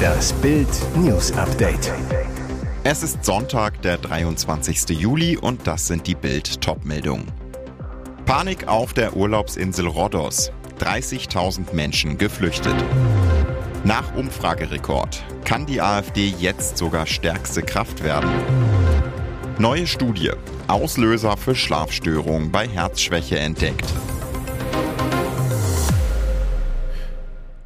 Das Bild News Update. Es ist Sonntag, der 23. Juli und das sind die Bild Topmeldungen. Panik auf der Urlaubsinsel Rhodos. 30.000 Menschen geflüchtet. Nach Umfragerekord. Kann die AfD jetzt sogar stärkste Kraft werden? Neue Studie. Auslöser für Schlafstörungen bei Herzschwäche entdeckt.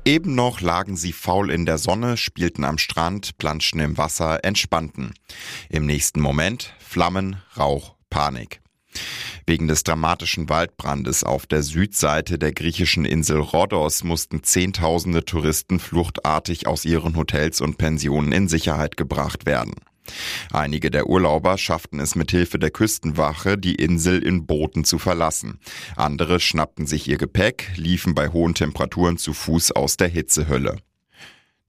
Eben noch lagen sie faul in der Sonne, spielten am Strand, planschten im Wasser, entspannten. Im nächsten Moment Flammen, Rauch, Panik. Wegen des dramatischen Waldbrandes auf der Südseite der griechischen Insel Rhodos mussten Zehntausende Touristen fluchtartig aus ihren Hotels und Pensionen in Sicherheit gebracht werden. Einige der Urlauber schafften es mit Hilfe der Küstenwache, die Insel in Booten zu verlassen. Andere schnappten sich ihr Gepäck, liefen bei hohen Temperaturen zu Fuß aus der Hitzehölle.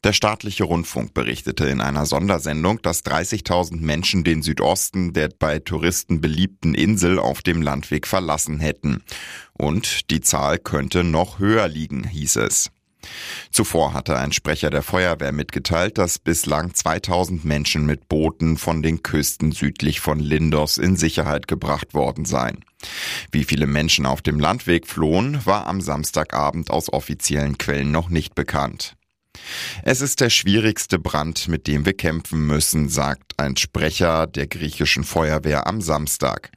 Der staatliche Rundfunk berichtete in einer Sondersendung, dass 30.000 Menschen den Südosten der bei Touristen beliebten Insel auf dem Landweg verlassen hätten. Und die Zahl könnte noch höher liegen, hieß es. Zuvor hatte ein Sprecher der Feuerwehr mitgeteilt, dass bislang 2000 Menschen mit Booten von den Küsten südlich von Lindos in Sicherheit gebracht worden seien. Wie viele Menschen auf dem Landweg flohen, war am Samstagabend aus offiziellen Quellen noch nicht bekannt. Es ist der schwierigste Brand, mit dem wir kämpfen müssen, sagt ein Sprecher der griechischen Feuerwehr am Samstag.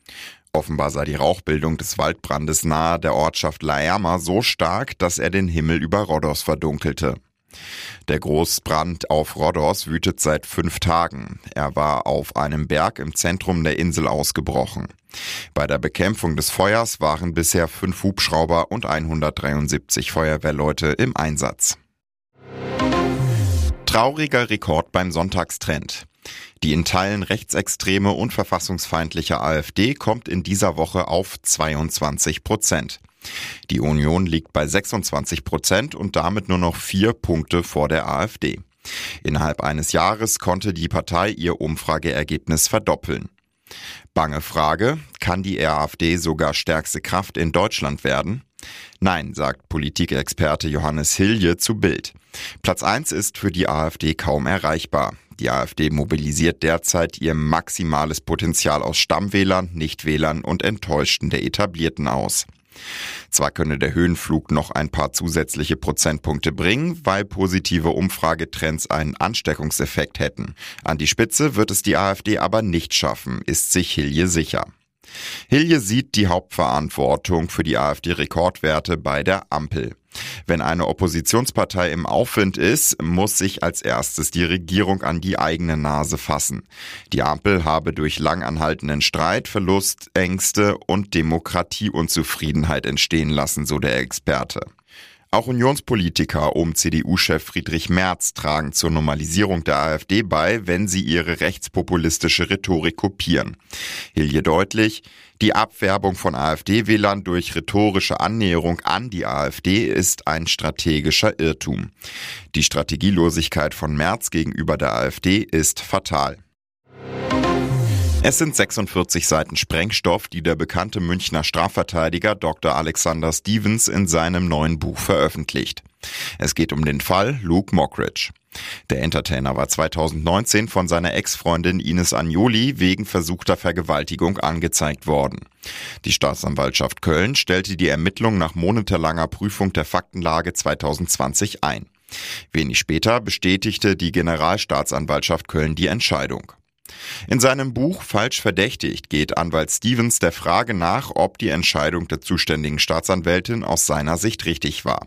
Offenbar sei die Rauchbildung des Waldbrandes nahe der Ortschaft Laerma so stark, dass er den Himmel über Rhodos verdunkelte. Der Großbrand auf Rhodos wütet seit fünf Tagen. Er war auf einem Berg im Zentrum der Insel ausgebrochen. Bei der Bekämpfung des Feuers waren bisher fünf Hubschrauber und 173 Feuerwehrleute im Einsatz. Trauriger Rekord beim Sonntagstrend. Die in Teilen rechtsextreme und verfassungsfeindliche AfD kommt in dieser Woche auf 22 Prozent. Die Union liegt bei 26 Prozent und damit nur noch vier Punkte vor der AfD. Innerhalb eines Jahres konnte die Partei ihr Umfrageergebnis verdoppeln. Bange Frage, kann die AfD sogar stärkste Kraft in Deutschland werden? Nein, sagt Politikexperte Johannes Hilje zu Bild. Platz 1 ist für die AfD kaum erreichbar. Die AfD mobilisiert derzeit ihr maximales Potenzial aus Stammwählern, Nichtwählern und Enttäuschten der Etablierten aus. Zwar könne der Höhenflug noch ein paar zusätzliche Prozentpunkte bringen, weil positive Umfragetrends einen Ansteckungseffekt hätten. An die Spitze wird es die AfD aber nicht schaffen, ist sich Hilje sicher. Hilje sieht die Hauptverantwortung für die AfD-Rekordwerte bei der Ampel. Wenn eine Oppositionspartei im Aufwind ist, muss sich als erstes die Regierung an die eigene Nase fassen. Die Ampel habe durch langanhaltenden Streit, Verlust, Ängste und Demokratieunzufriedenheit entstehen lassen, so der Experte. Auch Unionspolitiker um CDU-Chef Friedrich Merz tragen zur Normalisierung der AfD bei, wenn sie ihre rechtspopulistische Rhetorik kopieren. Hilje deutlich, die Abwerbung von AfD-Wählern durch rhetorische Annäherung an die AfD ist ein strategischer Irrtum. Die Strategielosigkeit von Merz gegenüber der AfD ist fatal. Es sind 46 Seiten Sprengstoff, die der bekannte Münchner Strafverteidiger Dr. Alexander Stevens in seinem neuen Buch veröffentlicht. Es geht um den Fall Luke Mockridge. Der Entertainer war 2019 von seiner Ex-Freundin Ines Agnoli wegen versuchter Vergewaltigung angezeigt worden. Die Staatsanwaltschaft Köln stellte die Ermittlung nach monatelanger Prüfung der Faktenlage 2020 ein. Wenig später bestätigte die Generalstaatsanwaltschaft Köln die Entscheidung. In seinem Buch Falsch verdächtigt geht Anwalt Stevens der Frage nach, ob die Entscheidung der zuständigen Staatsanwältin aus seiner Sicht richtig war.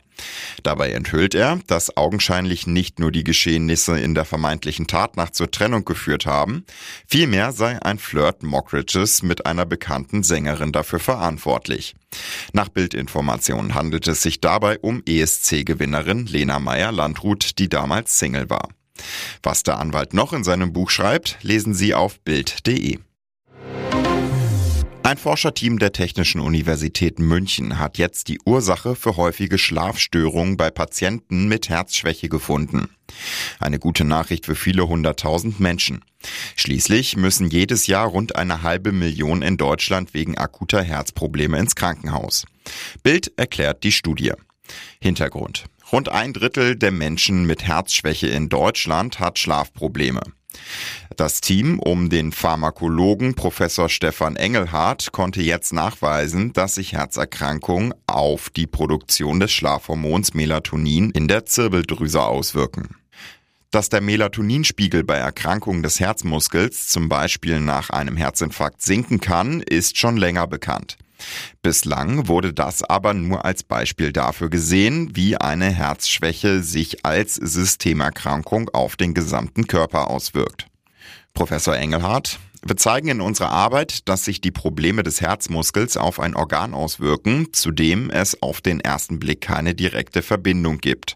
Dabei enthüllt er, dass augenscheinlich nicht nur die Geschehnisse in der vermeintlichen Tatnacht zur Trennung geführt haben, vielmehr sei ein Flirt Mockridges mit einer bekannten Sängerin dafür verantwortlich. Nach Bildinformationen handelt es sich dabei um ESC-Gewinnerin Lena Meyer-Landrut, die damals Single war. Was der Anwalt noch in seinem Buch schreibt, lesen Sie auf Bild.de. Ein Forscherteam der Technischen Universität München hat jetzt die Ursache für häufige Schlafstörungen bei Patienten mit Herzschwäche gefunden. Eine gute Nachricht für viele hunderttausend Menschen. Schließlich müssen jedes Jahr rund eine halbe Million in Deutschland wegen akuter Herzprobleme ins Krankenhaus. Bild erklärt die Studie. Hintergrund. Rund ein Drittel der Menschen mit Herzschwäche in Deutschland hat Schlafprobleme. Das Team um den Pharmakologen Professor Stefan Engelhardt konnte jetzt nachweisen, dass sich Herzerkrankungen auf die Produktion des Schlafhormons Melatonin in der Zirbeldrüse auswirken. Dass der Melatoninspiegel bei Erkrankungen des Herzmuskels, zum Beispiel nach einem Herzinfarkt, sinken kann, ist schon länger bekannt. Bislang wurde das aber nur als Beispiel dafür gesehen, wie eine Herzschwäche sich als Systemerkrankung auf den gesamten Körper auswirkt. Professor Engelhardt, wir zeigen in unserer Arbeit, dass sich die Probleme des Herzmuskels auf ein Organ auswirken, zu dem es auf den ersten Blick keine direkte Verbindung gibt.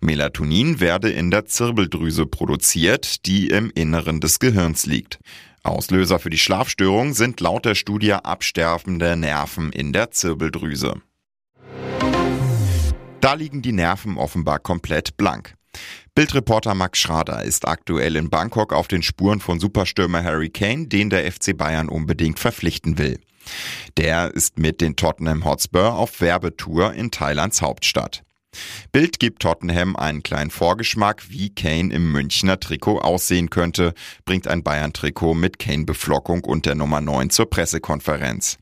Melatonin werde in der Zirbeldrüse produziert, die im Inneren des Gehirns liegt. Auslöser für die Schlafstörung sind laut der Studie absterbende Nerven in der Zirbeldrüse. Da liegen die Nerven offenbar komplett blank. Bildreporter Max Schrader ist aktuell in Bangkok auf den Spuren von Superstürmer Harry Kane, den der FC Bayern unbedingt verpflichten will. Der ist mit den Tottenham Hotspur auf Werbetour in Thailands Hauptstadt. Bild gibt Tottenham einen kleinen Vorgeschmack, wie Kane im Münchner Trikot aussehen könnte, bringt ein Bayern-Trikot mit Kane-Beflockung und der Nummer 9 zur Pressekonferenz.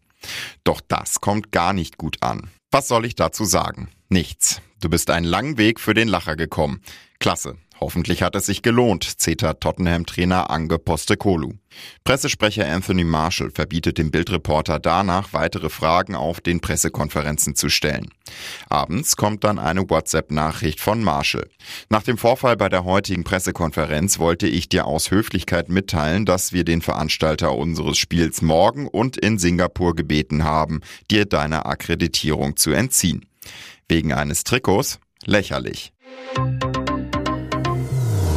Doch das kommt gar nicht gut an. Was soll ich dazu sagen? Nichts. Du bist einen langen Weg für den Lacher gekommen. Klasse. Hoffentlich hat es sich gelohnt, zetert Tottenham-Trainer Ange Postecoglou. Pressesprecher Anthony Marshall verbietet dem Bildreporter danach, weitere Fragen auf den Pressekonferenzen zu stellen. Abends kommt dann eine WhatsApp-Nachricht von Marshall. Nach dem Vorfall bei der heutigen Pressekonferenz wollte ich dir aus Höflichkeit mitteilen, dass wir den Veranstalter unseres Spiels morgen und in Singapur gebeten haben, dir deine Akkreditierung zu entziehen. Wegen eines Trikots? Lächerlich.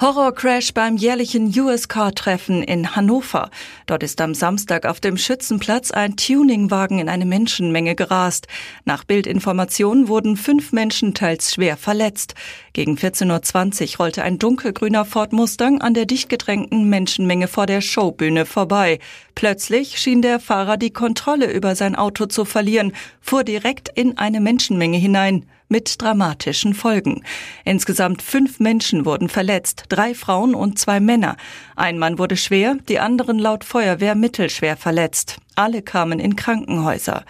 Horrorcrash beim jährlichen US Car Treffen in Hannover. Dort ist am Samstag auf dem Schützenplatz ein Tuningwagen in eine Menschenmenge gerast. Nach Bildinformationen wurden fünf Menschen teils schwer verletzt. Gegen 14.20 Uhr rollte ein dunkelgrüner Ford Mustang an der dicht gedrängten Menschenmenge vor der Showbühne vorbei. Plötzlich schien der Fahrer die Kontrolle über sein Auto zu verlieren, fuhr direkt in eine Menschenmenge hinein mit dramatischen Folgen. Insgesamt fünf Menschen wurden verletzt, drei Frauen und zwei Männer. Ein Mann wurde schwer, die anderen laut Feuerwehr mittelschwer verletzt. Alle kamen in Krankenhäuser.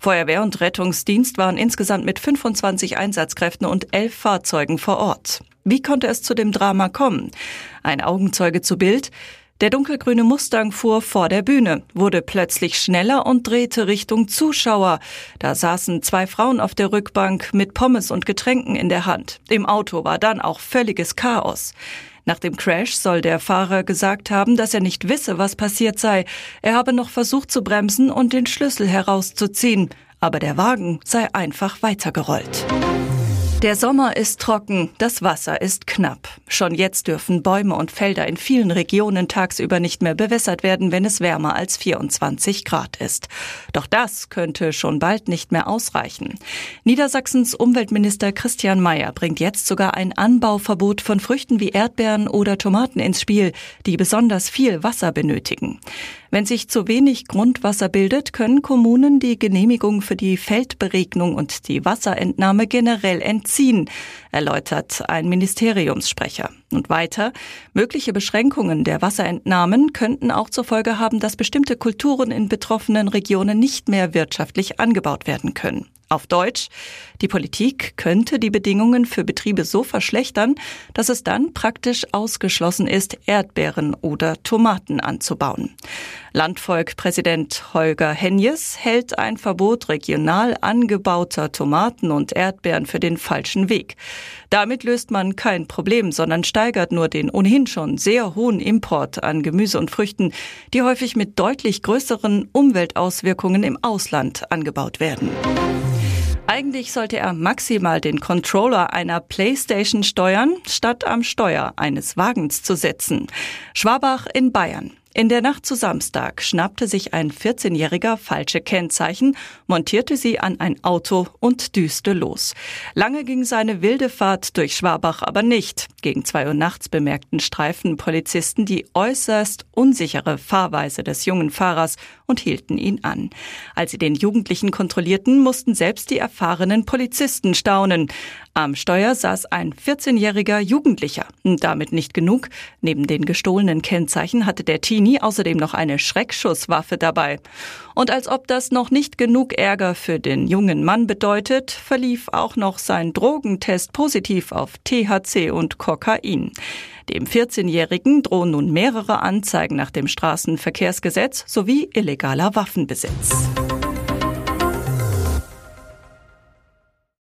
Feuerwehr und Rettungsdienst waren insgesamt mit 25 Einsatzkräften und elf Fahrzeugen vor Ort. Wie konnte es zu dem Drama kommen? Ein Augenzeuge zu Bild. Der dunkelgrüne Mustang fuhr vor der Bühne, wurde plötzlich schneller und drehte Richtung Zuschauer. Da saßen zwei Frauen auf der Rückbank mit Pommes und Getränken in der Hand. Im Auto war dann auch völliges Chaos. Nach dem Crash soll der Fahrer gesagt haben, dass er nicht wisse, was passiert sei. Er habe noch versucht zu bremsen und den Schlüssel herauszuziehen. Aber der Wagen sei einfach weitergerollt. Der Sommer ist trocken, das Wasser ist knapp. Schon jetzt dürfen Bäume und Felder in vielen Regionen tagsüber nicht mehr bewässert werden, wenn es wärmer als 24 Grad ist. Doch das könnte schon bald nicht mehr ausreichen. Niedersachsens Umweltminister Christian Mayer bringt jetzt sogar ein Anbauverbot von Früchten wie Erdbeeren oder Tomaten ins Spiel, die besonders viel Wasser benötigen. Wenn sich zu wenig Grundwasser bildet, können Kommunen die Genehmigung für die Feldberegnung und die Wasserentnahme generell entziehen, erläutert ein Ministeriumssprecher. Und weiter, mögliche Beschränkungen der Wasserentnahmen könnten auch zur Folge haben, dass bestimmte Kulturen in betroffenen Regionen nicht mehr wirtschaftlich angebaut werden können. Auf Deutsch, die Politik könnte die Bedingungen für Betriebe so verschlechtern, dass es dann praktisch ausgeschlossen ist, Erdbeeren oder Tomaten anzubauen. Landvolkpräsident Holger Henjes hält ein Verbot regional angebauter Tomaten und Erdbeeren für den falschen Weg. Damit löst man kein Problem, sondern steigert nur den ohnehin schon sehr hohen Import an Gemüse und Früchten, die häufig mit deutlich größeren Umweltauswirkungen im Ausland angebaut werden. Eigentlich sollte er maximal den Controller einer Playstation steuern, statt am Steuer eines Wagens zu setzen. Schwabach in Bayern. In der Nacht zu Samstag schnappte sich ein 14-Jähriger falsche Kennzeichen, montierte sie an ein Auto und düste los. Lange ging seine wilde Fahrt durch Schwabach aber nicht. Gegen zwei Uhr nachts bemerkten Streifenpolizisten die äußerst unsichere Fahrweise des jungen Fahrers und hielten ihn an. Als sie den Jugendlichen kontrollierten, mussten selbst die erfahrenen Polizisten staunen. Am Steuer saß ein 14-jähriger Jugendlicher. Damit nicht genug. Neben den gestohlenen Kennzeichen hatte der Teenie außerdem noch eine Schreckschusswaffe dabei. Und als ob das noch nicht genug Ärger für den jungen Mann bedeutet, verlief auch noch sein Drogentest positiv auf THC und Kokain. Dem 14-Jährigen drohen nun mehrere Anzeigen nach dem Straßenverkehrsgesetz sowie illegaler Waffenbesitz.